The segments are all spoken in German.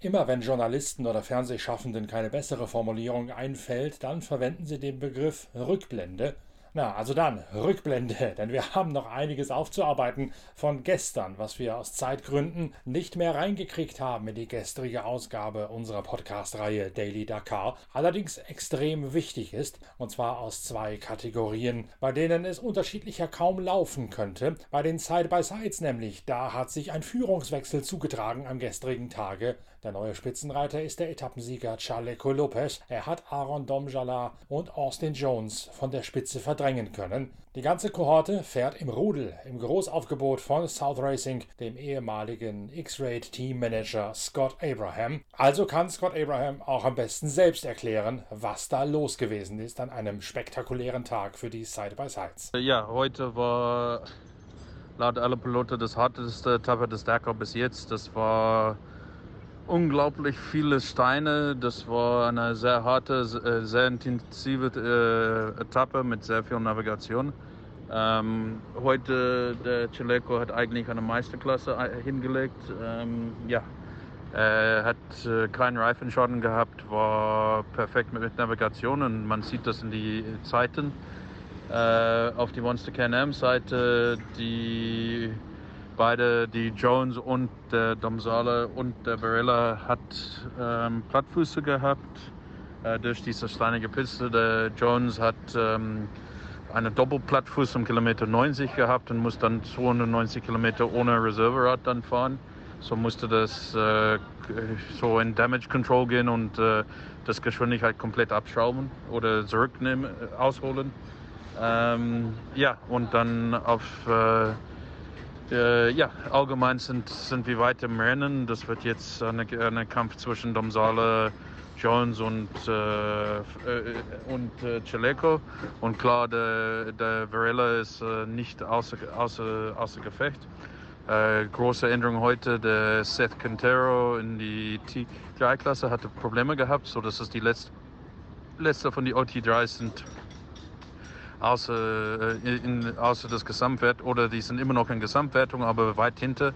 Immer wenn Journalisten oder Fernsehschaffenden keine bessere Formulierung einfällt, dann verwenden sie den Begriff Rückblende na, also dann, Rückblende, denn wir haben noch einiges aufzuarbeiten von gestern, was wir aus Zeitgründen nicht mehr reingekriegt haben in die gestrige Ausgabe unserer Podcast-Reihe Daily Dakar, allerdings extrem wichtig ist, und zwar aus zwei Kategorien, bei denen es unterschiedlicher kaum laufen könnte. Bei den Side-by-Sides nämlich, da hat sich ein Führungswechsel zugetragen am gestrigen Tage. Der neue Spitzenreiter ist der Etappensieger Chaleco Lopez. Er hat Aaron Domjala und Austin Jones von der Spitze verdrängen können. Die ganze Kohorte fährt im Rudel im Großaufgebot von South Racing, dem ehemaligen X-Raid Teammanager Scott Abraham. Also kann Scott Abraham auch am besten selbst erklären, was da los gewesen ist an einem spektakulären Tag für die Side-by-Sides. Ja, heute war laut aller Piloten das harteste Etappe des Dakar bis jetzt. Das war unglaublich viele Steine. Das war eine sehr harte, äh, sehr intensive äh, Etappe mit sehr viel Navigation. Ähm, heute der Chileco hat eigentlich eine Meisterklasse äh, hingelegt. Ähm, ja, er hat äh, keinen Reifenschaden gehabt, war perfekt mit, Navigation und man sieht das in die Zeiten. Äh, auf die Monster Can-Am Seite, die beide, die Jones und der Domsale und der Barilla hat ähm, Plattfüße gehabt äh, durch diese steinige Piste. Der Jones hat ähm, eine Doppelplattfuß um Kilometer 90 gehabt und muss dann 290 Kilometer ohne Reserverad dann fahren. So musste das äh, so in Damage Control gehen und äh, das Geschwindigkeit komplett abschrauben oder zurücknehmen, äh, ausholen. Ähm, ja, und dann auf äh, äh, ja, allgemein sind, sind wir weit im Rennen. Das wird jetzt ein Kampf zwischen Domsale, Jones und, äh, äh, und äh, Chaleco. Und klar, der, der Varela ist äh, nicht außer, außer, außer Gefecht. Äh, große Änderung heute, der Seth Quintero in die T3-Klasse hatte Probleme gehabt, so dass es die letzte, letzte von den OT3 sind außer, äh, in, außer das Gesamtwert oder die sind immer noch in Gesamtwertung, aber weit hinter.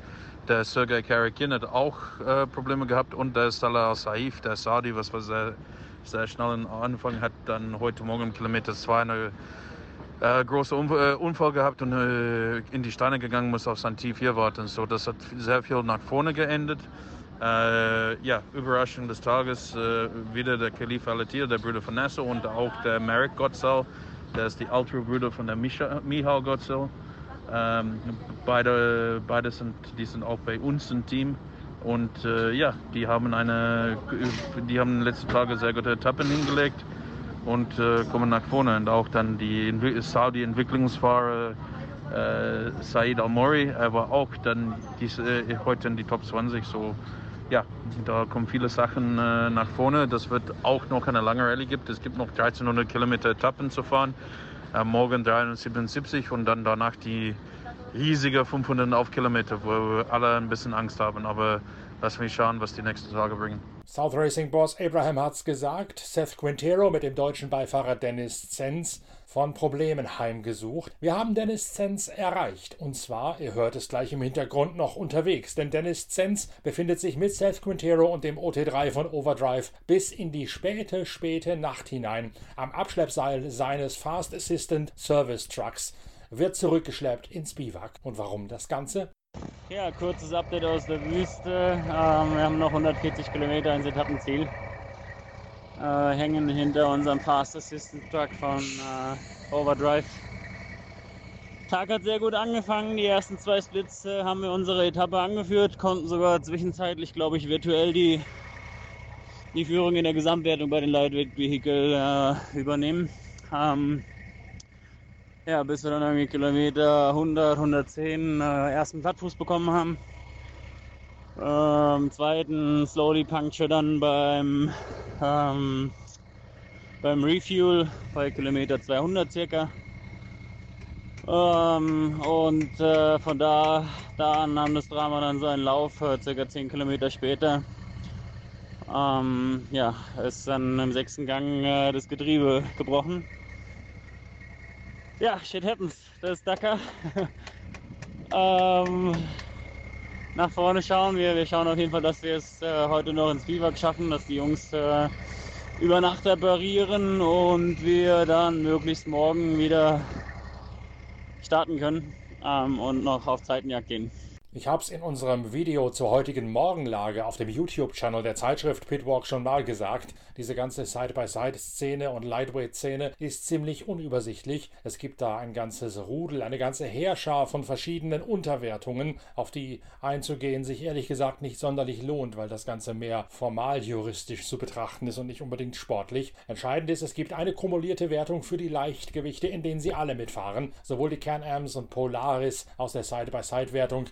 Der Sergei Karakin hat auch äh, Probleme gehabt und der Salah Saif, der Saudi, was war sehr, sehr schnell Anfang, hat dann heute Morgen im Kilometer 2 eine äh, große äh, Unfall gehabt und äh, in die Steine gegangen, muss auf sein T4 warten. So, das hat sehr viel nach vorne geendet. Äh, ja, Überraschung des Tages, äh, wieder der Khalif Alatir, der Bruder von Nasser und auch der Merrick Gottsal, der ist die Ultra-Brüder von der Michal Gotzel. Ähm, beide, beide sind, die sind auch bei uns im Team. Und äh, ja, die haben eine, die haben in den letzten Tagen sehr gute Etappen hingelegt und äh, kommen nach vorne. Und auch dann die Saudi-Entwicklungsfahrer äh, Said Al-Mori, er war auch dann diese, äh, heute in die Top 20. So ja, da kommen viele Sachen äh, nach vorne. Das wird auch noch eine lange Rallye gibt. Es gibt noch 1300 Kilometer Etappen zu fahren. Äh, morgen 377 und dann danach die riesige 500 auf Kilometer, wo alle ein bisschen Angst haben. Aber lass mich schauen, was die nächsten Tage bringen. South Racing Boss Abraham hat's gesagt. Seth Quintero mit dem deutschen Beifahrer Dennis Zenz von Problemen heimgesucht. Wir haben Dennis Zenz erreicht. Und zwar, ihr hört es gleich im Hintergrund noch unterwegs, denn Dennis Zenz befindet sich mit Seth Quintero und dem OT3 von Overdrive bis in die späte, späte Nacht hinein am Abschleppseil seines Fast Assistant Service Trucks wird zurückgeschleppt ins Biwak. Und warum das Ganze? Ja, kurzes Update aus der Wüste. Ähm, wir haben noch 140 Kilometer ins Etappenziel. Äh, hängen hinter unserem Fast Assistant Truck von äh, Overdrive. Tag hat sehr gut angefangen. Die ersten zwei Splits äh, haben wir unsere Etappe angeführt, konnten sogar zwischenzeitlich, glaube ich, virtuell die, die Führung in der Gesamtwertung bei den Lightweight Vehicle äh, übernehmen. Ähm, ja, bis wir dann irgendwie Kilometer 100, 110 äh, ersten Plattfuß bekommen haben. Ähm, zweiten Slowly Puncture dann beim, ähm, beim Refuel bei Kilometer 200 circa. Ähm, und äh, von da, da an nahm das Drama dann so einen Lauf, äh, circa 10 Kilometer später. Ähm, ja, ist dann im sechsten Gang äh, das Getriebe gebrochen. Ja, shit happens. Das ist Dakar. ähm, nach vorne schauen. Wir, wir schauen auf jeden Fall, dass wir es äh, heute noch ins Biwak schaffen, dass die Jungs äh, über Nacht reparieren und wir dann möglichst morgen wieder starten können ähm, und noch auf Zeitenjagd gehen. Ich habe es in unserem Video zur heutigen Morgenlage auf dem YouTube-Channel der Zeitschrift Pitwalk schon mal gesagt. Diese ganze Side-by-Side-Szene und Lightweight-Szene ist ziemlich unübersichtlich. Es gibt da ein ganzes Rudel, eine ganze Heerschar von verschiedenen Unterwertungen, auf die einzugehen sich ehrlich gesagt nicht sonderlich lohnt, weil das Ganze mehr formal juristisch zu betrachten ist und nicht unbedingt sportlich. Entscheidend ist, es gibt eine kumulierte Wertung für die Leichtgewichte, in denen sie alle mitfahren. Sowohl die Can-Ams und Polaris aus der Side-by-Side-Wertung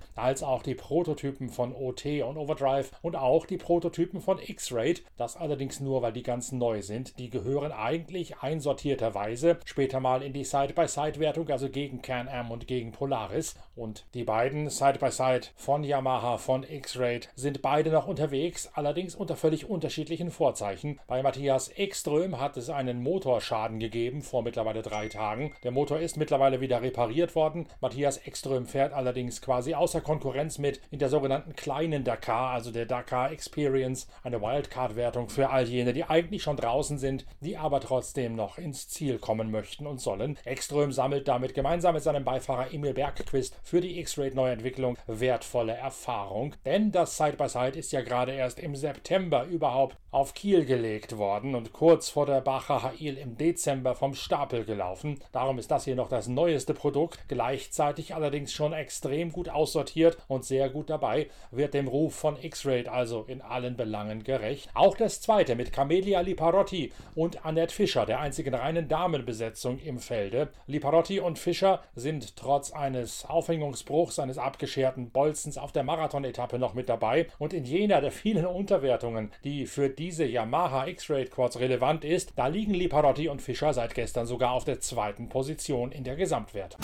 auch die Prototypen von OT und Overdrive und auch die Prototypen von X-Rate. Das allerdings nur, weil die ganz neu sind. Die gehören eigentlich einsortierterweise später mal in die Side-by-Side-Wertung, also gegen Can-Am und gegen Polaris. Und die beiden Side-by-Side von Yamaha, von X-Rate sind beide noch unterwegs, allerdings unter völlig unterschiedlichen Vorzeichen. Bei Matthias Ekström hat es einen Motorschaden gegeben vor mittlerweile drei Tagen. Der Motor ist mittlerweile wieder repariert worden. Matthias Ekström fährt allerdings quasi außer Kontrolle Konkurrenz mit in der sogenannten kleinen Dakar, also der Dakar Experience, eine Wildcard-Wertung für all jene, die eigentlich schon draußen sind, die aber trotzdem noch ins Ziel kommen möchten und sollen. Ekström sammelt damit gemeinsam mit seinem Beifahrer Emil Bergquist für die X-Rate Neuentwicklung wertvolle Erfahrung, denn das Side-by-Side -Side ist ja gerade erst im September überhaupt auf Kiel gelegt worden und kurz vor der Bacher Hail im Dezember vom Stapel gelaufen. Darum ist das hier noch das neueste Produkt, gleichzeitig allerdings schon extrem gut aussortiert produziert und sehr gut dabei, wird dem Ruf von X-Rate also in allen Belangen gerecht. Auch das zweite mit Camelia Liparotti und Annette Fischer, der einzigen reinen Damenbesetzung im Felde. Liparotti und Fischer sind trotz eines Aufhängungsbruchs, eines abgescherten Bolzens auf der Marathon-Etappe noch mit dabei und in jener der vielen Unterwertungen, die für diese Yamaha X-Rate Quads relevant ist, da liegen Liparotti und Fischer seit gestern sogar auf der zweiten Position in der Gesamtwertung.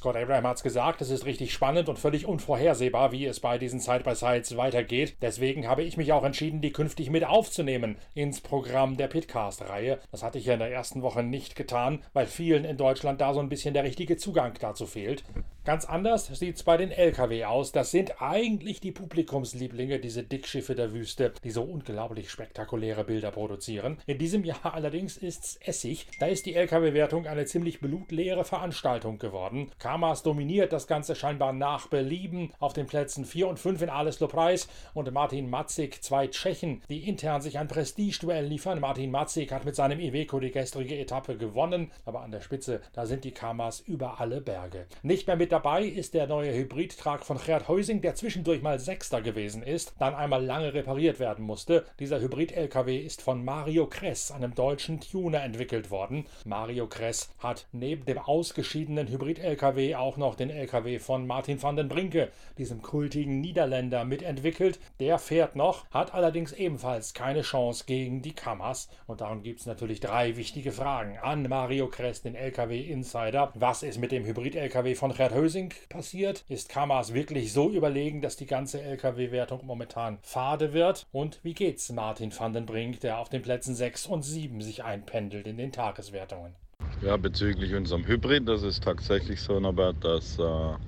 Scott Abraham hat es gesagt, es ist richtig spannend und völlig unvorhersehbar, wie es bei diesen Side-by-Sides weitergeht. Deswegen habe ich mich auch entschieden, die künftig mit aufzunehmen ins Programm der Pitcast-Reihe. Das hatte ich ja in der ersten Woche nicht getan, weil vielen in Deutschland da so ein bisschen der richtige Zugang dazu fehlt. Ganz anders sieht es bei den LKW aus. Das sind eigentlich die Publikumslieblinge, diese Dickschiffe der Wüste, die so unglaublich spektakuläre Bilder produzieren. In diesem Jahr allerdings ist's Essig. Da ist die LKW-Wertung eine ziemlich blutleere Veranstaltung geworden. Kamas dominiert das Ganze scheinbar nach Belieben auf den Plätzen 4 und 5 in Aleslo Preis und Martin Matzig, zwei Tschechen, die intern sich ein Prestigeduell liefern. Martin Matzig hat mit seinem Iveco die gestrige Etappe gewonnen, aber an der Spitze, da sind die Kamas über alle Berge. Nicht mehr mit mit dabei ist der neue Hybridtrag von Gerd Heusing, der zwischendurch mal Sechster gewesen ist, dann einmal lange repariert werden musste. Dieser Hybrid-LKW ist von Mario Kress, einem deutschen Tuner, entwickelt worden. Mario Kress hat neben dem ausgeschiedenen Hybrid-LKW auch noch den LKW von Martin van den Brinke, diesem kultigen Niederländer, mitentwickelt. Der fährt noch, hat allerdings ebenfalls keine Chance gegen die Kammers. Und darum gibt es natürlich drei wichtige Fragen an Mario Kress, den LKW-Insider. Was ist mit dem Hybrid-LKW von Gerd? Hösing passiert? Ist Kamas wirklich so überlegen, dass die ganze Lkw-Wertung momentan fade wird? Und wie geht's Martin van den Brink, der auf den Plätzen 6 und 7 sich einpendelt in den Tageswertungen? Ja, bezüglich unserem Hybrid, das ist tatsächlich so, Norbert, dass äh, wir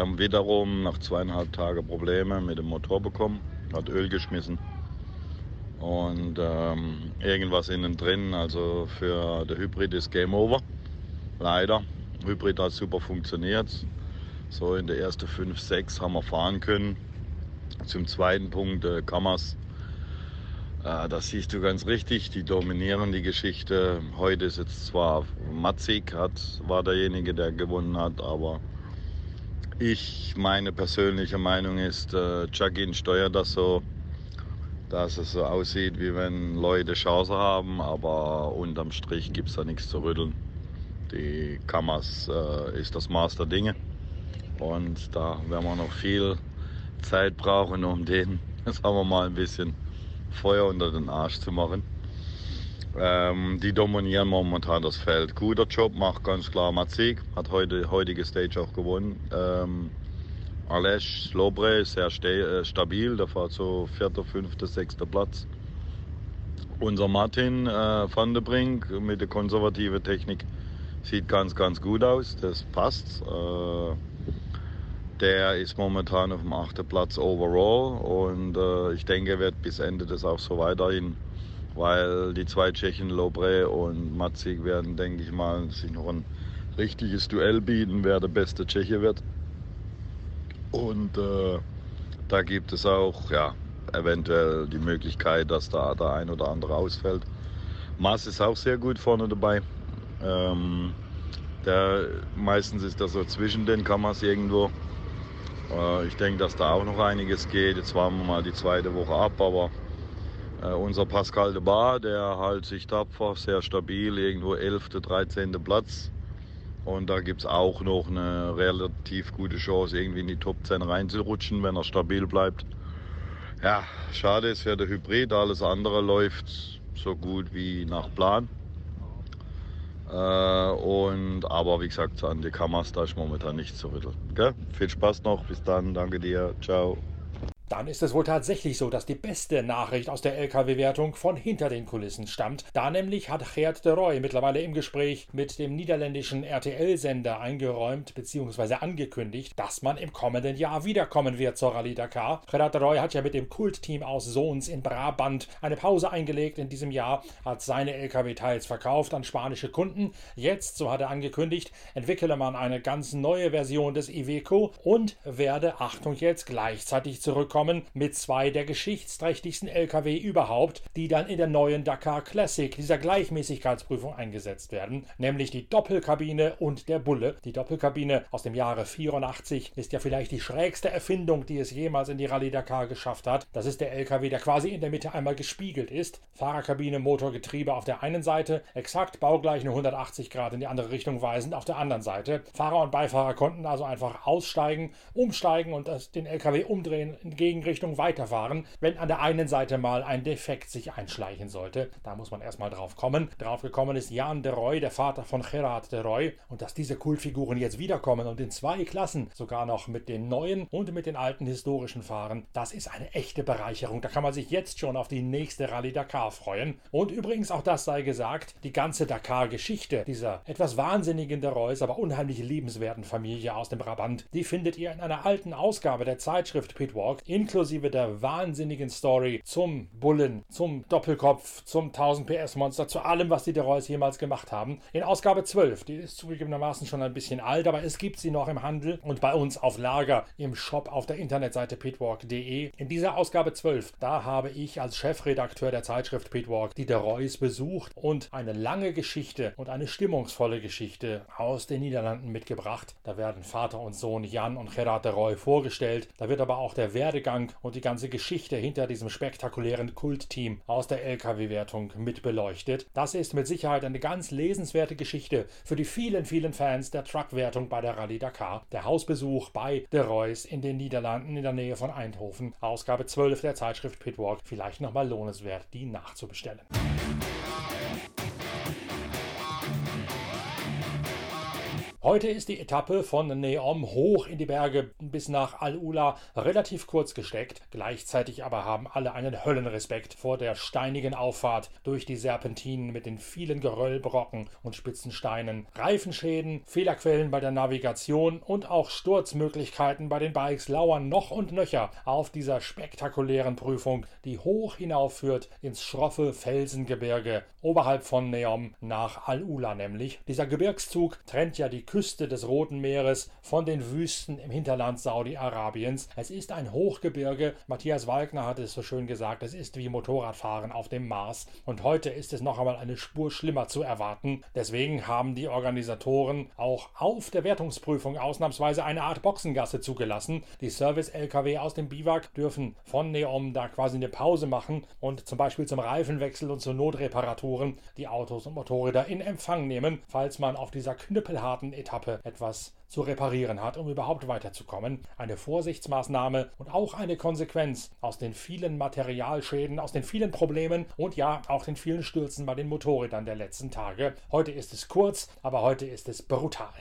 haben wiederum nach zweieinhalb Tagen Probleme mit dem Motor bekommen, hat Öl geschmissen und ähm, irgendwas innen drin. Also für der Hybrid ist Game Over, leider. Hybrid hat super funktioniert. So in der ersten 5, 6 haben wir fahren können. Zum zweiten Punkt äh, Kammers. Äh, das siehst du ganz richtig, die dominieren die Geschichte. Heute ist jetzt zwar Matzig, hat, war derjenige, der gewonnen hat, aber ich, meine persönliche Meinung ist, äh, Chagin steuert das so, dass es so aussieht, wie wenn Leute Chance haben, aber unterm Strich gibt es da nichts zu rütteln die Kammers äh, ist das Maß der Dinge. Und da werden wir noch viel Zeit brauchen, um den, sagen wir mal, ein bisschen Feuer unter den Arsch zu machen. Ähm, die dominieren momentan das Feld. Guter Job macht ganz klar Mazik, hat heute heutige Stage auch gewonnen. Ähm, Alesh Slobre sehr äh, stabil, der fährt so vierter, fünfter, sechster Platz. Unser Martin äh, van der Brink mit der konservativen Technik Sieht ganz, ganz gut aus, das passt. Äh, der ist momentan auf dem achten Platz overall und äh, ich denke, wird bis Ende das auch so weiterhin, weil die zwei Tschechen, Lobre und Matzig, werden, denke ich mal, sich noch ein richtiges Duell bieten, wer der beste Tscheche wird. Und äh, da gibt es auch ja, eventuell die Möglichkeit, dass da der ein oder andere ausfällt. Maas ist auch sehr gut vorne dabei. Ähm, der, meistens ist das so zwischen den Kammers irgendwo. Äh, ich denke, dass da auch noch einiges geht. Jetzt warten wir mal die zweite Woche ab, aber äh, unser Pascal de Bar, der hält sich tapfer, sehr stabil, irgendwo 11., 13. Platz. Und da gibt es auch noch eine relativ gute Chance, irgendwie in die Top 10 reinzurutschen, wenn er stabil bleibt. Ja, schade ist für der Hybrid, alles andere läuft so gut wie nach Plan. Äh, und, aber wie gesagt, an die Kammers da ist momentan nichts zu rütteln. Gell? Viel Spaß noch, bis dann, danke dir, ciao. Dann ist es wohl tatsächlich so, dass die beste Nachricht aus der LKW-Wertung von hinter den Kulissen stammt. Da nämlich hat Gerd de Roy mittlerweile im Gespräch mit dem niederländischen RTL-Sender eingeräumt bzw. angekündigt, dass man im kommenden Jahr wiederkommen wird zur Rallye Dakar. Gerard de Roy hat ja mit dem Kultteam aus Sohns in Brabant eine Pause eingelegt in diesem Jahr, hat seine LKW-Teils verkauft an spanische Kunden. Jetzt, so hat er angekündigt, entwickele man eine ganz neue Version des Iveco und werde, Achtung jetzt, gleichzeitig zurückkommen kommen mit zwei der geschichtsträchtigsten Lkw überhaupt, die dann in der neuen Dakar Classic, dieser Gleichmäßigkeitsprüfung eingesetzt werden, nämlich die Doppelkabine und der Bulle. Die Doppelkabine aus dem Jahre 84 ist ja vielleicht die schrägste Erfindung, die es jemals in die Rallye Dakar geschafft hat. Das ist der Lkw, der quasi in der Mitte einmal gespiegelt ist. Fahrerkabine, Motor, Getriebe auf der einen Seite, exakt baugleich eine 180 Grad in die andere Richtung weisend auf der anderen Seite. Fahrer und Beifahrer konnten also einfach aussteigen, umsteigen und den Lkw umdrehen entgegen Gegenrichtung weiterfahren, wenn an der einen Seite mal ein Defekt sich einschleichen sollte. Da muss man erstmal drauf kommen. Drauf gekommen ist Jan de Roy, der Vater von Gerard de Roy. Und dass diese Kultfiguren jetzt wiederkommen und in zwei Klassen, sogar noch mit den neuen und mit den alten historischen Fahren, das ist eine echte Bereicherung. Da kann man sich jetzt schon auf die nächste Rallye Dakar freuen. Und übrigens, auch das sei gesagt, die ganze Dakar-Geschichte dieser etwas wahnsinnigen de Roys, aber unheimlich liebenswerten Familie aus dem Brabant, die findet ihr in einer alten Ausgabe der Zeitschrift Pitwalk inklusive der wahnsinnigen Story zum Bullen, zum Doppelkopf, zum 1000 PS Monster, zu allem, was die Deroys jemals gemacht haben. In Ausgabe 12, die ist zugegebenermaßen schon ein bisschen alt, aber es gibt sie noch im Handel und bei uns auf Lager im Shop auf der Internetseite pitwalk.de. In dieser Ausgabe 12, da habe ich als Chefredakteur der Zeitschrift Pitwalk die Deroys besucht und eine lange Geschichte und eine stimmungsvolle Geschichte aus den Niederlanden mitgebracht. Da werden Vater und Sohn Jan und Gerard de Roy vorgestellt. Da wird aber auch der Werdegang Werdegang und die ganze Geschichte hinter diesem spektakulären Kultteam aus der LKW-Wertung mit beleuchtet. Das ist mit Sicherheit eine ganz lesenswerte Geschichte für die vielen, vielen Fans der Truck-Wertung bei der Rallye Dakar. Der Hausbesuch bei De Royce in den Niederlanden in der Nähe von Eindhoven. Ausgabe 12 der Zeitschrift Pitwalk. Vielleicht nochmal lohnenswert, die nachzubestellen. Heute ist die Etappe von Neom hoch in die Berge bis nach Al-Ula relativ kurz gesteckt. Gleichzeitig aber haben alle einen Höllenrespekt vor der steinigen Auffahrt durch die Serpentinen mit den vielen Geröllbrocken und spitzen Steinen. Reifenschäden, Fehlerquellen bei der Navigation und auch Sturzmöglichkeiten bei den Bikes lauern noch und nöcher auf dieser spektakulären Prüfung, die hoch hinaufführt ins schroffe Felsengebirge oberhalb von Neom nach Al-Ula nämlich. Dieser Gebirgszug trennt ja die Küste des Roten Meeres von den Wüsten im Hinterland Saudi-Arabiens. Es ist ein Hochgebirge. Matthias Walkner hat es so schön gesagt, es ist wie Motorradfahren auf dem Mars. Und heute ist es noch einmal eine Spur schlimmer zu erwarten. Deswegen haben die Organisatoren auch auf der Wertungsprüfung ausnahmsweise eine Art Boxengasse zugelassen. Die Service-LKW aus dem Biwak dürfen von Neom da quasi eine Pause machen und zum Beispiel zum Reifenwechsel und zu Notreparaturen die Autos und Motorräder in Empfang nehmen, falls man auf dieser knüppelharten Etappe etwas zu reparieren hat, um überhaupt weiterzukommen. Eine Vorsichtsmaßnahme und auch eine Konsequenz aus den vielen Materialschäden, aus den vielen Problemen und ja, auch den vielen Stürzen bei den Motorrädern der letzten Tage. Heute ist es kurz, aber heute ist es brutal.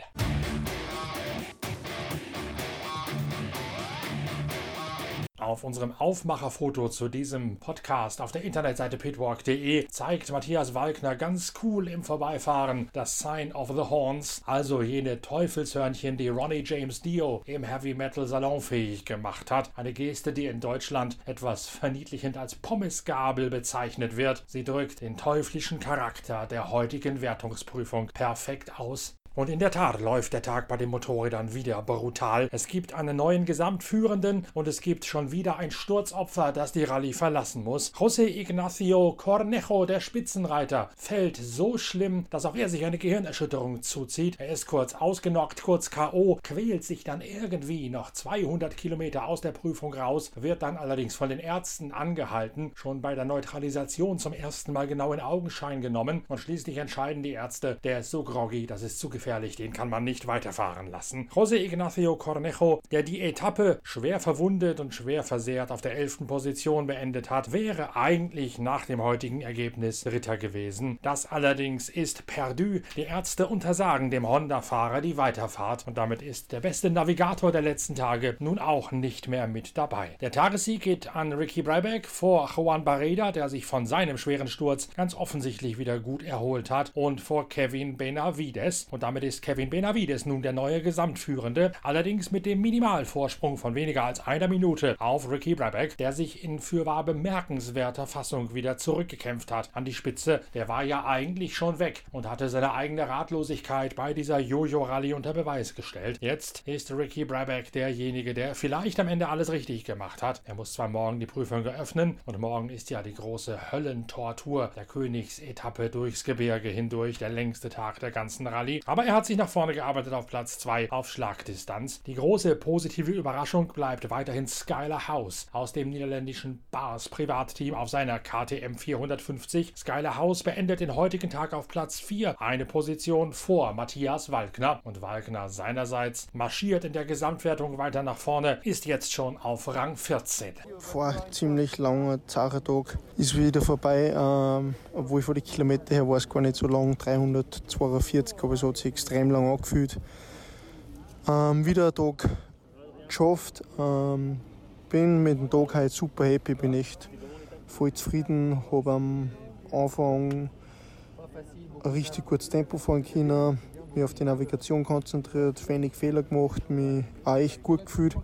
Auf unserem Aufmacherfoto zu diesem Podcast auf der Internetseite pitwalk.de zeigt Matthias Walkner ganz cool im Vorbeifahren das Sign of the Horns, also jene Teufelshörnchen, die Ronnie James Dio im Heavy Metal salonfähig gemacht hat. Eine Geste, die in Deutschland etwas verniedlichend als Pommesgabel bezeichnet wird. Sie drückt den teuflischen Charakter der heutigen Wertungsprüfung perfekt aus. Und in der Tat läuft der Tag bei den Motorrädern wieder brutal. Es gibt einen neuen Gesamtführenden und es gibt schon wieder ein Sturzopfer, das die Rallye verlassen muss. José Ignacio Cornejo, der Spitzenreiter, fällt so schlimm, dass auch er sich eine Gehirnerschütterung zuzieht. Er ist kurz ausgenockt, kurz K.O., quält sich dann irgendwie noch 200 Kilometer aus der Prüfung raus, wird dann allerdings von den Ärzten angehalten, schon bei der Neutralisation zum ersten Mal genau in Augenschein genommen und schließlich entscheiden die Ärzte, der ist so groggy, das ist zu gefährlich gefährlich, den kann man nicht weiterfahren lassen. José Ignacio Cornejo, der die Etappe schwer verwundet und schwer versehrt auf der 11. Position beendet hat, wäre eigentlich nach dem heutigen Ergebnis Ritter gewesen. Das allerdings ist perdu. Die Ärzte untersagen dem Honda-Fahrer die Weiterfahrt und damit ist der beste Navigator der letzten Tage nun auch nicht mehr mit dabei. Der Tagessieg geht an Ricky Breibeck vor Juan Barreda, der sich von seinem schweren Sturz ganz offensichtlich wieder gut erholt hat, und vor Kevin Benavides. Und damit damit ist Kevin Benavides nun der neue Gesamtführende, allerdings mit dem Minimalvorsprung von weniger als einer Minute auf Ricky Brabeck, der sich in fürwahr bemerkenswerter Fassung wieder zurückgekämpft hat an die Spitze. Der war ja eigentlich schon weg und hatte seine eigene Ratlosigkeit bei dieser Jojo-Rallye unter Beweis gestellt. Jetzt ist Ricky Brabeck derjenige, der vielleicht am Ende alles richtig gemacht hat. Er muss zwar morgen die Prüfung eröffnen und morgen ist ja die große Höllentortur der Königsetappe durchs Gebirge hindurch, der längste Tag der ganzen Rallye. Aber aber er hat sich nach vorne gearbeitet auf Platz 2 auf Schlagdistanz. Die große positive Überraschung bleibt weiterhin Skylar House aus dem niederländischen Bars Privatteam auf seiner KTM 450. Skylar House beendet den heutigen Tag auf Platz 4, eine Position vor Matthias Walkner. Und Walkner seinerseits marschiert in der Gesamtwertung weiter nach vorne, ist jetzt schon auf Rang 14. Vor ziemlich langer Tag ist wieder vorbei, ähm, obwohl von den Kilometer her war es gar nicht so lang, 342, aber es hat sich extrem lang angefühlt. Ähm, wieder ein Tag geschafft. Ähm, bin mit dem Tag heute super happy, bin echt voll zufrieden. Habe am Anfang ein richtig gutes Tempo fahren können, mich auf die Navigation konzentriert, wenig Fehler gemacht, mich auch echt gut gefühlt.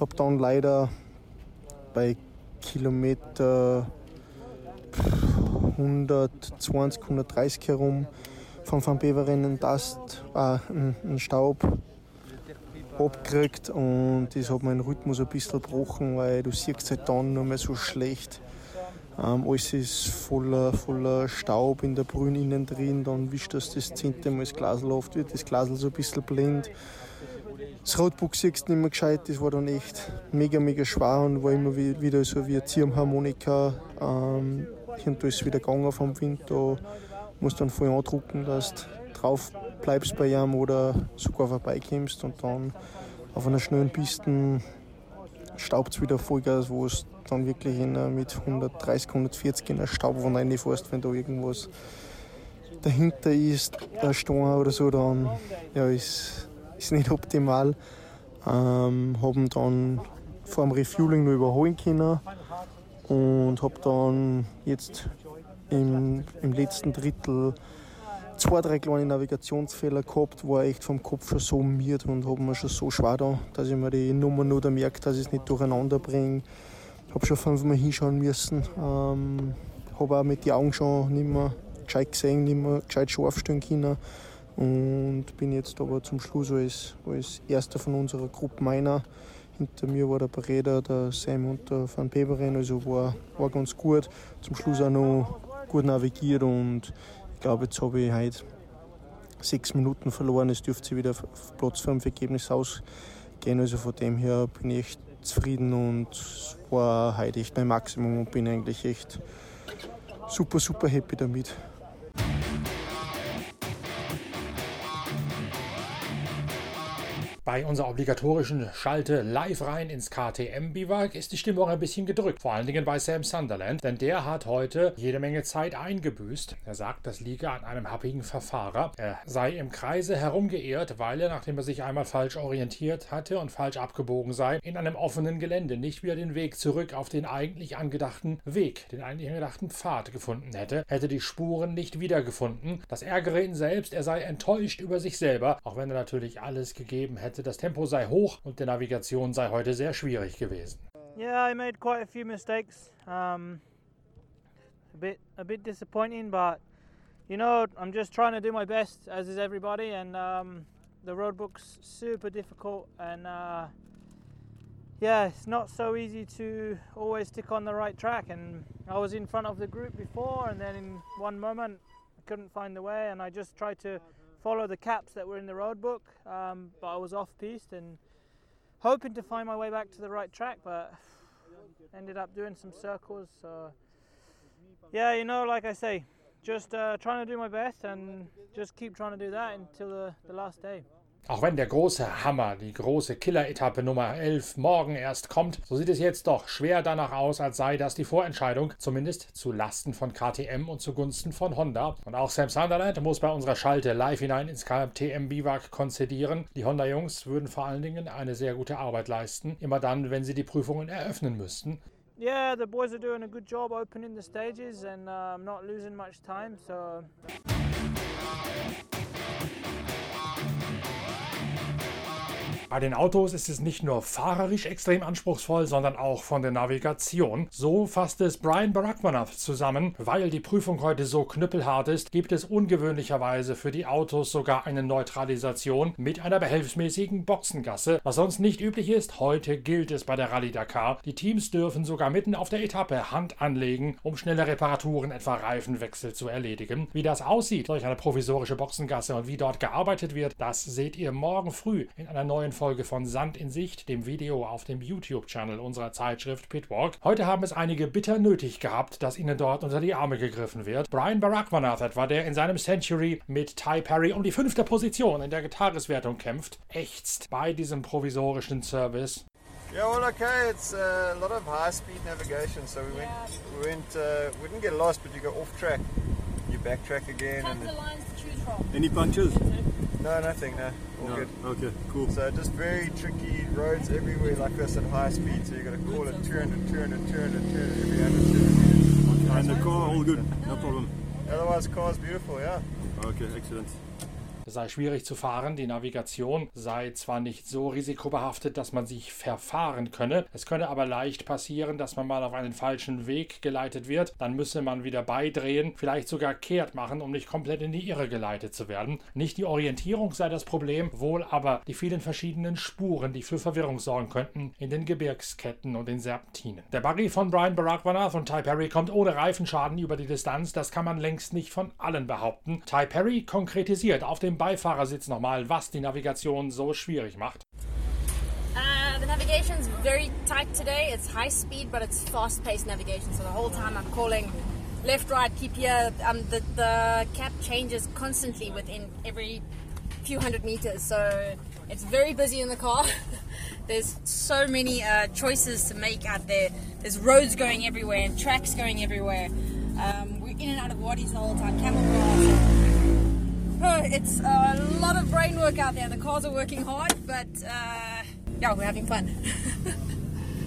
Habe dann leider bei Kilometer 120, 130 herum von Van Beveren einen Dust, äh, einen Staub abgekriegt und das hat meinen Rhythmus ein bisschen gebrochen, weil du siehst halt dann nur mehr so schlecht. Ähm, alles ist voller, voller Staub in der Brühe innen drin, dann wischt das das zehnte Mal das Glasl auf, wird das Glasl so ein bisschen blind. Das Rotbuch siehst du nicht mehr gescheit, das war dann echt mega, mega schwer und war immer wieder so wie eine Ziehharmonika. Ähm, und da ist wieder gegangen vom Wind, da musst dann voll andrucken, dass du drauf bleibst bei ihm oder sogar vorbeikommst und dann auf einer schnellen Piste staubt es wieder Vollgas, wo es dann wirklich in, mit 130, 140 in der Staubwand reinfährst, wenn da irgendwas dahinter ist, der Stein oder so, dann ja, ist, ist nicht optimal. Ähm, haben dann vor dem Refueling noch überholen können und habe dann jetzt im, im letzten Drittel zwei, drei kleine Navigationsfehler gehabt, war echt vom Kopf schon so miert und habe mir schon so schwer da, dass ich mir die Nummer nur da merke, dass ich es nicht durcheinander bringe. Habe schon fünfmal hinschauen müssen, ähm, habe auch mit den Augen schon nicht mehr gescheit gesehen, nicht mehr gescheit scharf stellen können und bin jetzt aber zum Schluss als, als erster von unserer Gruppe meiner. Hinter mir war der Bereder, der Sam und der Van Beveren, also war, war ganz gut. Zum Schluss auch noch gut navigiert und ich glaube, jetzt habe ich heute sechs Minuten verloren. Es dürfte sich wieder Platz 5 Ergebnis ausgehen. Also von dem her bin ich echt zufrieden und war heute echt mein Maximum und bin eigentlich echt super, super happy damit. Bei unserer obligatorischen Schalte live rein ins KTM-Biwak ist die Stimmung ein bisschen gedrückt. Vor allen Dingen bei Sam Sunderland, denn der hat heute jede Menge Zeit eingebüßt. Er sagt, das liege an einem happigen Verfahrer. Er sei im Kreise herumgeirrt, weil er, nachdem er sich einmal falsch orientiert hatte und falsch abgebogen sei, in einem offenen Gelände nicht wieder den Weg zurück auf den eigentlich angedachten Weg, den eigentlich angedachten Pfad gefunden hätte, hätte die Spuren nicht wiedergefunden. Das ärgere ihn selbst, er sei enttäuscht über sich selber, auch wenn er natürlich alles gegeben hätte, das Tempo sei hoch und die Navigation sei heute sehr schwierig gewesen. Yeah, I made quite a few mistakes. Um, a bit, a bit disappointing, but you know, I'm just trying to do my best, as is everybody. And um, the road book's super difficult, and uh, yeah, it's not so easy to always stick on the right track. And I was in front of the group before, and then in one moment, I couldn't find the way, and I just tried to follow the caps that were in the road book, um, but I was off piste and hoping to find my way back to the right track, but ended up doing some circles. So yeah, you know, like I say, just uh, trying to do my best and just keep trying to do that until the, the last day. Auch wenn der große Hammer, die große Killer-Etappe Nummer 11 morgen erst kommt, so sieht es jetzt doch schwer danach aus, als sei das die Vorentscheidung, zumindest zu Lasten von KTM und zugunsten von Honda. Und auch Sam Sunderland muss bei unserer Schalte live hinein ins KTM-Biwak konzedieren. Die Honda-Jungs würden vor allen Dingen eine sehr gute Arbeit leisten, immer dann, wenn sie die Prüfungen eröffnen müssten. Yeah, the boys are doing a good job opening the stages and uh, not losing much time, so. Bei den Autos ist es nicht nur fahrerisch extrem anspruchsvoll, sondern auch von der Navigation. So fasst es Brian Barackmanath zusammen. Weil die Prüfung heute so knüppelhart ist, gibt es ungewöhnlicherweise für die Autos sogar eine Neutralisation mit einer behelfsmäßigen Boxengasse. Was sonst nicht üblich ist, heute gilt es bei der Rallye Dakar. Die Teams dürfen sogar mitten auf der Etappe Hand anlegen, um schnelle Reparaturen, etwa Reifenwechsel zu erledigen. Wie das aussieht durch eine provisorische Boxengasse und wie dort gearbeitet wird, das seht ihr morgen früh in einer neuen Folge von Sand in Sicht, dem Video auf dem YouTube-Channel unserer Zeitschrift Pitwalk. Heute haben es einige bitter nötig gehabt, dass ihnen dort unter die Arme gegriffen wird. Brian Barackmanath etwa, der in seinem Century mit Ty Perry um die fünfte Position in der Gitarreswertung kämpft, ächzt bei diesem provisorischen Service. Yeah, well, okay. It's uh, a lot of high-speed navigation, so we went, we went, uh, we didn't get lost, but you go off track, you backtrack again, and Tons of lines to choose from. Any punctures? no, nothing, no, all No. good. Okay, cool. So just very tricky roads everywhere like this at high speed. So you got to call it 200, 200, 200, 200 every 100 meters. And the car, all good, no problem. Otherwise, the car's beautiful, yeah. Okay, excellent. Sei schwierig zu fahren, die Navigation sei zwar nicht so risikobehaftet, dass man sich verfahren könne, es könne aber leicht passieren, dass man mal auf einen falschen Weg geleitet wird, dann müsse man wieder beidrehen, vielleicht sogar kehrt machen, um nicht komplett in die Irre geleitet zu werden. Nicht die Orientierung sei das Problem, wohl aber die vielen verschiedenen Spuren, die für Verwirrung sorgen könnten in den Gebirgsketten und den Serpentinen. Der Buggy von Brian Barackmanath und Ty Perry kommt ohne Reifenschaden über die Distanz, das kann man längst nicht von allen behaupten. Ty Perry konkretisiert auf dem Beifahrersitz nochmal, was die Navigation so schwierig macht. Uh, the navigation's very tight today. It's high speed, but it's fast paced navigation. So the whole time I'm calling left, right, keep here. Um, the, the cap changes constantly within every few hundred meters. So it's very busy in the car. There's so many uh, choices to make out there. There's roads going everywhere and tracks going everywhere. Um, we're in and out of wadis the whole time, camel grass. It's a lot of brain work out there. The cars are working hard, but uh, yeah, we're having fun.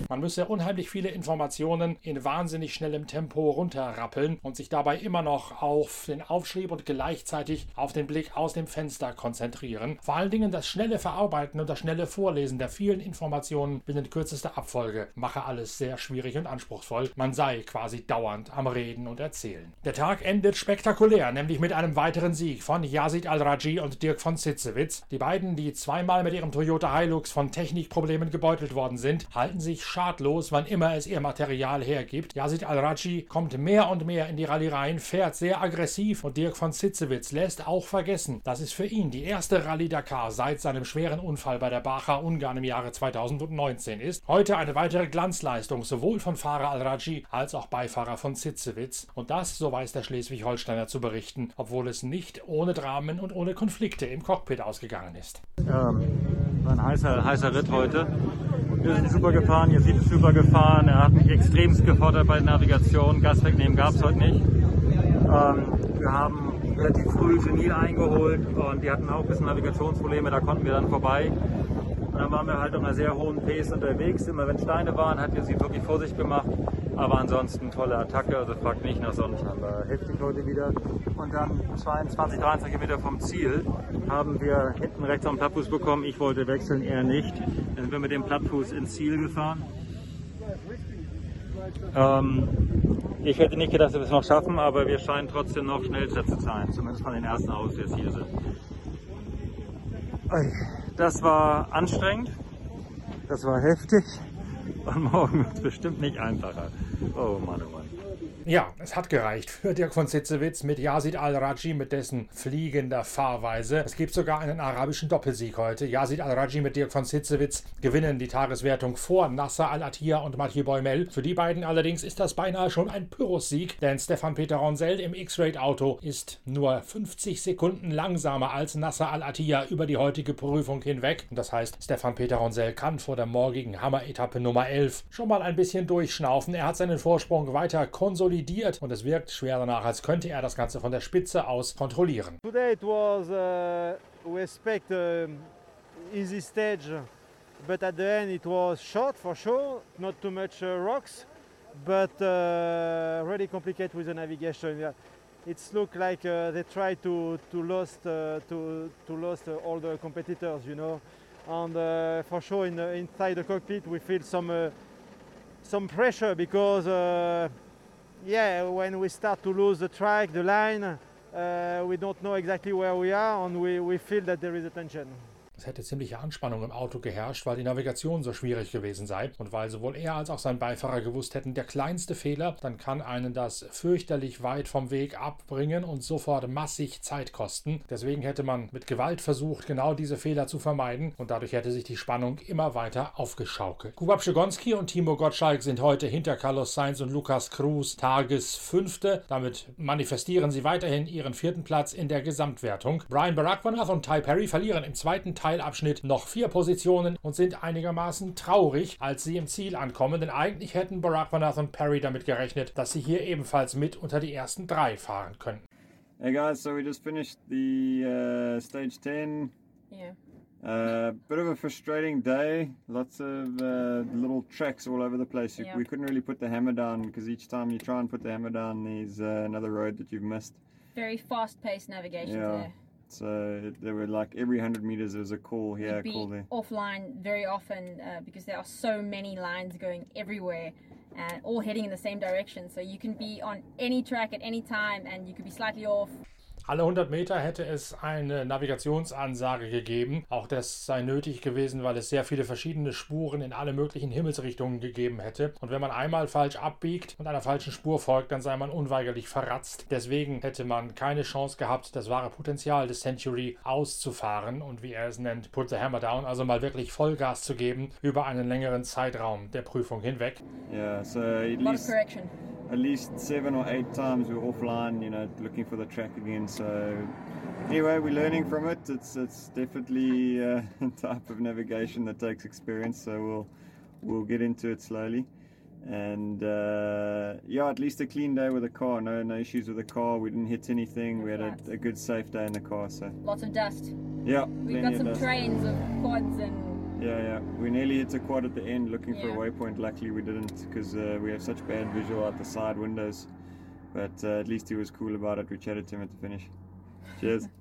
Man müsse unheimlich viele Informationen in wahnsinnig schnellem Tempo runterrappeln und sich dabei immer noch auf den Aufschrieb und gleichzeitig auf den Blick aus dem Fenster konzentrieren. Vor allen Dingen das schnelle Verarbeiten und das schnelle Vorlesen der vielen Informationen binnen kürzester Abfolge mache alles sehr schwierig und anspruchsvoll. Man sei quasi dauernd am Reden und Erzählen. Der Tag endet spektakulär, nämlich mit einem weiteren Sieg von Yazid Al-Raji und Dirk von Sitzewitz. Die beiden, die zweimal mit ihrem Toyota Hilux von Technikproblemen gebeutelt worden sind, halten sich schadlos, wann immer es ihr Material hergibt. Yazid Al-Raji kommt mehr und mehr in die Rallye rein, fährt sehr aggressiv und Dirk von Sitzewitz lässt auch vergessen, dass es für ihn die erste Rallye Dakar seit seinem schweren Unfall bei der Bacha Ungarn im Jahre 2019 ist. Heute eine weitere Glanzleistung sowohl von Fahrer Al-Raji als auch Beifahrer von Sitzewitz. Und das, so weiß der Schleswig-Holsteiner zu berichten, obwohl es nicht ohne Dramen und ohne Konflikte im Cockpit ausgegangen ist. Um, war ein heißer, heißer Ritt heute. Wir sind super gefahren, ihr seht es super gefahren. Er hat mich extremst gefordert bei der Navigation. Gas wegnehmen gab es heute nicht. Ähm, wir haben relativ früh Genie eingeholt und die hatten auch ein bisschen Navigationsprobleme, da konnten wir dann vorbei. Und dann waren wir halt auf einer sehr hohen Pace unterwegs. Immer wenn Steine waren, hat sie wirklich vor sich gemacht. Aber ansonsten tolle Attacke, also fragt nicht nach Sonnenschein. War heftig heute wieder. Und dann 22, 23 Kilometer vom Ziel haben wir hinten rechts am Plattfuß bekommen. Ich wollte wechseln, er nicht. Dann sind wir mit dem Plattfuß ins Ziel gefahren. Ähm, ich hätte nicht gedacht, dass wir es noch schaffen, aber wir scheinen trotzdem noch schnellster zu sein, zumindest von den ersten aus, die jetzt hier sind. Das war anstrengend, das war heftig und morgen wird es bestimmt nicht einfacher. Oh Mann, oh Mann. Ja, es hat gereicht für Dirk von Zitzewitz mit Yazid Al-Raji mit dessen fliegender Fahrweise. Es gibt sogar einen arabischen Doppelsieg heute. Yazid Al-Raji mit Dirk von Zitzewitz gewinnen die Tageswertung vor Nasser Al-Attiyah und Mathieu Boimel. Für die beiden allerdings ist das beinahe schon ein Pyrrhus-Sieg, denn Stefan Peter Ronsell im X-Rate-Auto ist nur 50 Sekunden langsamer als Nasser Al-Attiyah über die heutige Prüfung hinweg. Das heißt, Stefan Peter Ronsell kann vor der morgigen Hammer-Etappe Nummer 11 schon mal ein bisschen durchschnaufen. Er hat seinen Vorsprung weiter konsolidiert und es wirkt schwer danach, als könnte er das Ganze von der Spitze aus kontrollieren. Today it was, uh, we expect an easy stage, but at the end it was short for sure, not too much uh, rocks, but uh, really complicated with the navigation. Yeah. It's look like uh, they try to to lost uh, to to lost uh, all the competitors, you know, and uh, for sure in, uh, inside the cockpit we feel some uh, some pressure because uh, yeah when we start to lose the track, the line, uh, we don't know exactly where we are and we, we feel that there is a tension. Es hätte ziemliche Anspannung im Auto geherrscht, weil die Navigation so schwierig gewesen sei und weil sowohl er als auch sein Beifahrer gewusst hätten, der kleinste Fehler, dann kann einen das fürchterlich weit vom Weg abbringen und sofort massig Zeit kosten. Deswegen hätte man mit Gewalt versucht, genau diese Fehler zu vermeiden und dadurch hätte sich die Spannung immer weiter aufgeschaukelt. Kubab Schigonski und Timo Gottschalk sind heute hinter Carlos Sainz und Lukas Cruz Tagesfünfte. Damit manifestieren sie weiterhin ihren vierten Platz in der Gesamtwertung. Brian Barackmanath und Ty Perry verlieren im zweiten Teil Teilabschnitt noch vier Positionen und sind einigermaßen traurig, als sie im Ziel ankommen, denn eigentlich hätten Barackmanath und Perry damit gerechnet, dass sie hier ebenfalls mit unter die ersten drei fahren könnten. Hey guys, so we just finished the uh, stage 10. Yeah. Uh, bit of a frustrating day. Lots of uh, little tracks all over the place. You- Yeah. We couldn't really put the hammer down because each time you try and put the hammer down, there's uh, another road that you've missed. Very fast paced navigation Yeah. there. So there were like every 100 meters there was a call here, call there. offline very often uh, because there are so many lines going everywhere and all heading in the same direction. So you can be on any track at any time and you could be slightly off. Alle 100 Meter hätte es eine Navigationsansage gegeben. Auch das sei nötig gewesen, weil es sehr viele verschiedene Spuren in alle möglichen Himmelsrichtungen gegeben hätte. Und wenn man einmal falsch abbiegt und einer falschen Spur folgt, dann sei man unweigerlich verratzt. Deswegen hätte man keine Chance gehabt, das wahre Potenzial des Century auszufahren und wie er es nennt, put the hammer down, also mal wirklich Vollgas zu geben über einen längeren Zeitraum der Prüfung hinweg. Yeah, so at least correction. at least seven or eight times we were offline, you know, looking for the track again. So anyway, we're learning from it. It's it's definitely uh, a type of navigation that takes experience. So we'll we'll get into it slowly. And uh, yeah, at least a clean day with the car. No no issues with the car. We didn't hit anything. We had a, a good safe day in the car. So Lots of dust. yeah, We've got some dust. trains of quads and Yeah, yeah. We nearly hit a quad at the end looking for a waypoint. Luckily, we didn't because uh, we have such bad visual out the side windows. But uh, at least he was cool about it. We chatted to him at the finish. Cheers.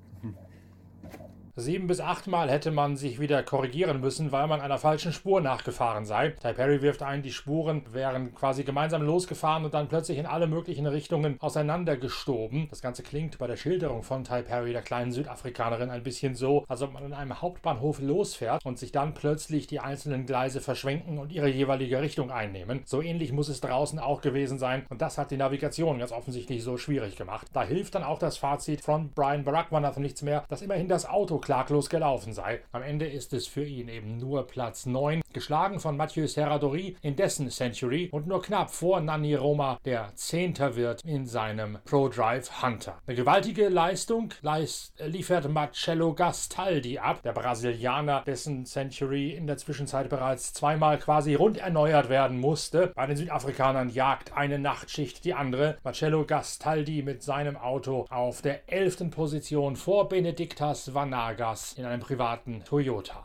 Sieben bis achtmal hätte man sich wieder korrigieren müssen, weil man einer falschen Spur nachgefahren sei. Ty Perry wirft ein, die Spuren wären quasi gemeinsam losgefahren und dann plötzlich in alle möglichen Richtungen auseinandergestoben. Das Ganze klingt bei der Schilderung von Ty Perry, der kleinen Südafrikanerin, ein bisschen so, als ob man an einem Hauptbahnhof losfährt und sich dann plötzlich die einzelnen Gleise verschwenken und ihre jeweilige Richtung einnehmen. So ähnlich muss es draußen auch gewesen sein und das hat die Navigation ganz offensichtlich so schwierig gemacht. Da hilft dann auch das Fazit von Brian Barackmanath nichts mehr, dass immerhin das Auto klaglos gelaufen sei. Am Ende ist es für ihn eben nur Platz 9, geschlagen von Mathieu Serradori in dessen Century und nur knapp vor Nanni Roma, der Zehnter wird in seinem Pro Drive Hunter. Eine gewaltige Leistung leist, liefert Marcello Gastaldi ab, der Brasilianer, dessen Century in der Zwischenzeit bereits zweimal quasi rund erneuert werden musste. Bei den Südafrikanern jagt eine Nachtschicht die andere. Marcello Gastaldi mit seinem Auto auf der 11. Position vor Benediktas Vanagas in einem privaten Toyota.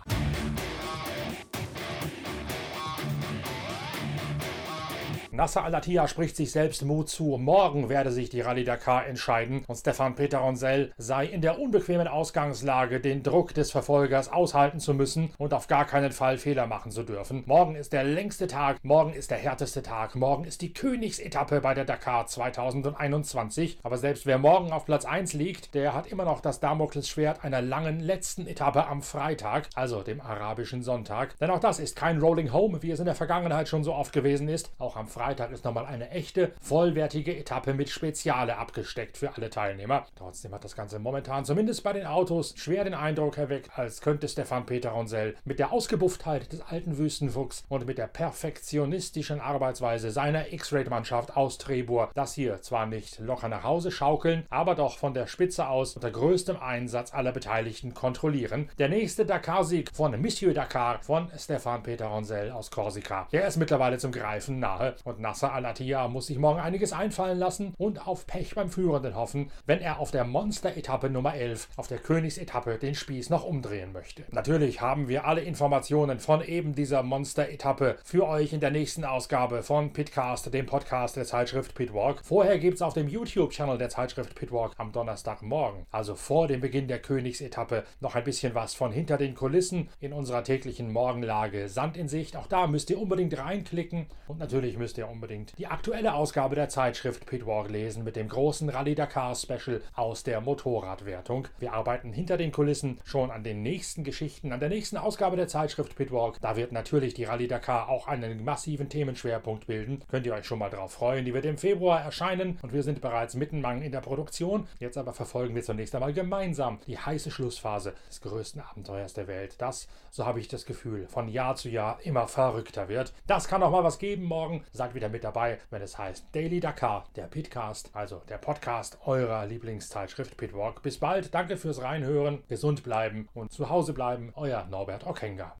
Nasser Al-Attiyah spricht sich selbst Mut zu. Morgen werde sich die Rallye Dakar entscheiden und Stefan Peter Ronsell sei in der unbequemen Ausgangslage, den Druck des Verfolgers aushalten zu müssen und auf gar keinen Fall Fehler machen zu dürfen. Morgen ist der längste Tag, morgen ist der härteste Tag, morgen ist die Königsetappe bei der Dakar 2021. Aber selbst wer morgen auf Platz 1 liegt, der hat immer noch das Damoklesschwert einer langen letzten Etappe am Freitag, also dem arabischen Sonntag. Denn auch das ist kein Rolling Home, wie es in der Vergangenheit schon so oft gewesen ist. Auch am Freitag Freitag ist nochmal eine echte, vollwertige Etappe mit Speziale abgesteckt für alle Teilnehmer. Trotzdem hat das Ganze momentan zumindest bei den Autos schwer den Eindruck erweckt, als könnte Stefan Peter Ronsell mit der Ausgebufftheit des alten Wüstenfuchs und mit der perfektionistischen Arbeitsweise seiner X-Raid-Mannschaft aus Trebur das hier zwar nicht locker nach Hause schaukeln, aber doch von der Spitze aus unter größtem Einsatz aller Beteiligten kontrollieren. Der nächste Dakar-Sieg von Monsieur Dakar von Stefan Peter Ronsell aus Korsika. Der ist mittlerweile zum Greifen nahe und Nasser Al-Attiyah muss sich morgen einiges einfallen lassen und auf Pech beim Führenden hoffen, wenn er auf der Monster-Etappe Nummer 11, auf der Königsetappe, den Spieß noch umdrehen möchte. Natürlich haben wir alle Informationen von eben dieser Monster-Etappe für euch in der nächsten Ausgabe von Pitcast, dem Podcast der Zeitschrift Pitwalk. Vorher gibt es auf dem YouTube-Channel der Zeitschrift Pitwalk am Donnerstagmorgen, also vor dem Beginn der Königsetappe, noch ein bisschen was von hinter den Kulissen in unserer täglichen Morgenlage Sand in Sicht. Auch da müsst ihr unbedingt reinklicken und natürlich müsst ihr ihr unbedingt die aktuelle Ausgabe der Zeitschrift Pitwalk lesen mit dem großen Rallye Dakar Special aus der Motorradwertung. Wir arbeiten hinter den Kulissen schon an den nächsten Geschichten, an der nächsten Ausgabe der Zeitschrift Pitwalk. Da wird natürlich die Rallye Dakar auch einen massiven Themenschwerpunkt bilden. Könnt ihr euch schon mal drauf freuen. Die wird im Februar erscheinen und wir sind bereits mittenmang in der Produktion. Jetzt aber verfolgen wir zunächst einmal gemeinsam die heiße Schlussphase des größten Abenteuers der Welt. Das, so habe ich das Gefühl, von Jahr zu Jahr immer verrückter wird. Das kann auch mal was geben morgen, sagt wieder mit dabei, wenn es heißt Daily Dakar, der Pitcast, also der Podcast eurer Lieblingszeitschrift Pitwalk. Bis bald, danke fürs Reinhören, gesund bleiben und zu Hause bleiben, euer Norbert Okenga.